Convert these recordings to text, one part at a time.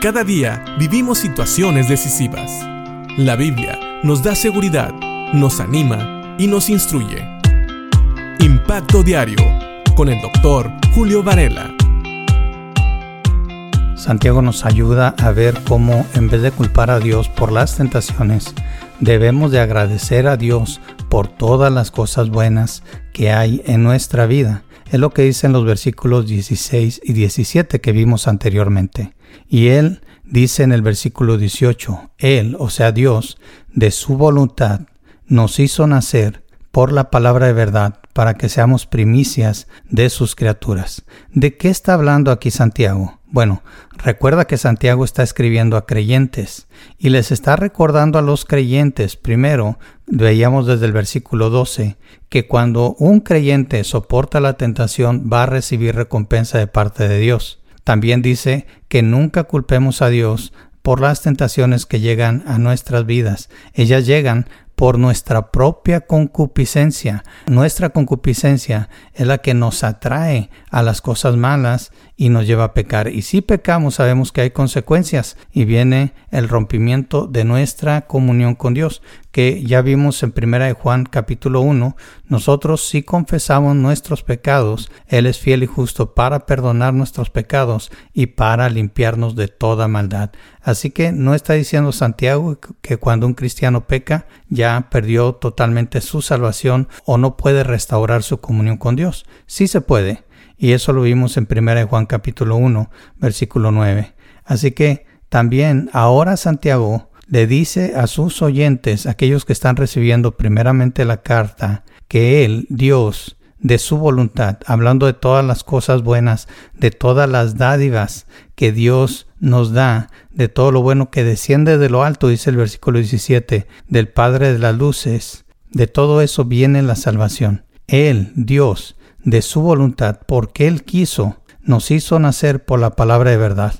Cada día vivimos situaciones decisivas. La Biblia nos da seguridad, nos anima y nos instruye. Impacto Diario con el doctor Julio Varela. Santiago nos ayuda a ver cómo en vez de culpar a Dios por las tentaciones, debemos de agradecer a Dios por todas las cosas buenas que hay en nuestra vida. Es lo que dicen los versículos 16 y 17 que vimos anteriormente. Y Él dice en el versículo 18, Él, o sea Dios, de su voluntad, nos hizo nacer por la palabra de verdad para que seamos primicias de sus criaturas. ¿De qué está hablando aquí Santiago? Bueno, recuerda que Santiago está escribiendo a creyentes y les está recordando a los creyentes, primero, veíamos desde el versículo 12, que cuando un creyente soporta la tentación va a recibir recompensa de parte de Dios. También dice que nunca culpemos a Dios por las tentaciones que llegan a nuestras vidas. Ellas llegan por nuestra propia concupiscencia. Nuestra concupiscencia es la que nos atrae a las cosas malas y nos lleva a pecar. Y si pecamos sabemos que hay consecuencias y viene el rompimiento de nuestra comunión con Dios, que ya vimos en 1 Juan capítulo 1, nosotros si confesamos nuestros pecados, Él es fiel y justo para perdonar nuestros pecados y para limpiarnos de toda maldad. Así que no está diciendo Santiago que cuando un cristiano peca ya perdió totalmente su salvación o no puede restaurar su comunión con Dios. Sí se puede, y eso lo vimos en 1 Juan capítulo 1, versículo 9. Así que también ahora Santiago le dice a sus oyentes, aquellos que están recibiendo primeramente la carta, que Él, Dios, de su voluntad, hablando de todas las cosas buenas, de todas las dádivas que Dios nos da, de todo lo bueno que desciende de lo alto, dice el versículo 17, del Padre de las Luces, de todo eso viene la salvación. Él, Dios, de su voluntad, porque Él quiso, nos hizo nacer por la palabra de verdad.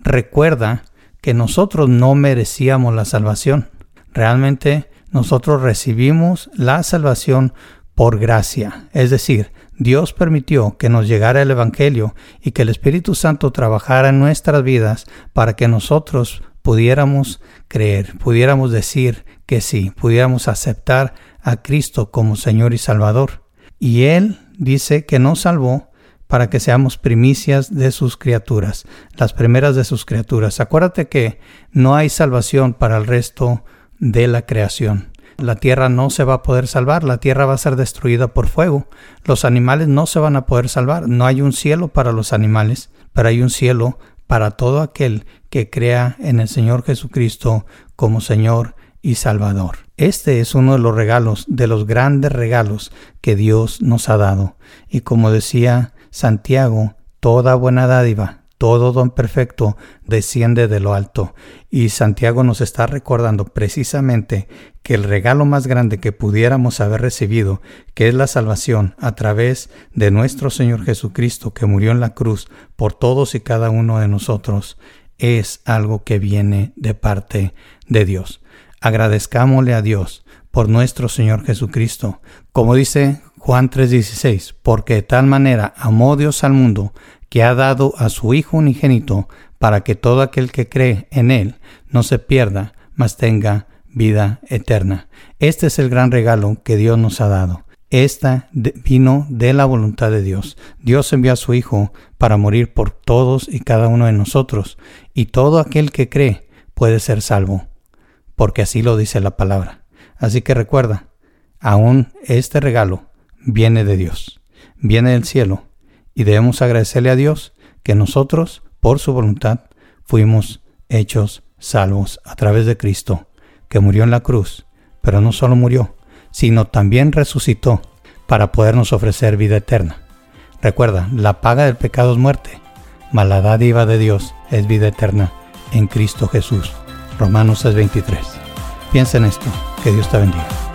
Recuerda que nosotros no merecíamos la salvación. Realmente nosotros recibimos la salvación por gracia. Es decir, Dios permitió que nos llegara el Evangelio y que el Espíritu Santo trabajara en nuestras vidas para que nosotros pudiéramos creer, pudiéramos decir que sí, pudiéramos aceptar a Cristo como Señor y Salvador. Y Él dice que nos salvó para que seamos primicias de sus criaturas, las primeras de sus criaturas. Acuérdate que no hay salvación para el resto de la creación. La tierra no se va a poder salvar, la tierra va a ser destruida por fuego. Los animales no se van a poder salvar. No hay un cielo para los animales, pero hay un cielo para todo aquel que crea en el Señor Jesucristo como Señor y Salvador. Este es uno de los regalos, de los grandes regalos que Dios nos ha dado. Y como decía Santiago, toda buena dádiva, todo don perfecto desciende de lo alto. Y Santiago nos está recordando precisamente que el regalo más grande que pudiéramos haber recibido, que es la salvación a través de nuestro Señor Jesucristo que murió en la cruz por todos y cada uno de nosotros, es algo que viene de parte de Dios. Agradezcámosle a Dios por nuestro Señor Jesucristo. Como dice Juan 3:16, porque de tal manera amó Dios al mundo que ha dado a su Hijo unigénito para que todo aquel que cree en Él no se pierda, mas tenga vida eterna. Este es el gran regalo que Dios nos ha dado. Esta vino de la voluntad de Dios. Dios envió a su Hijo para morir por todos y cada uno de nosotros, y todo aquel que cree puede ser salvo, porque así lo dice la palabra. Así que recuerda, aún este regalo viene de Dios, viene del cielo, y debemos agradecerle a Dios que nosotros, por su voluntad, fuimos hechos salvos a través de Cristo, que murió en la cruz, pero no solo murió, sino también resucitó para podernos ofrecer vida eterna. Recuerda, la paga del pecado es muerte, mas la dádiva de Dios es vida eterna en Cristo Jesús. Romanos 6:23. Piensa en esto, que Dios te bendiga.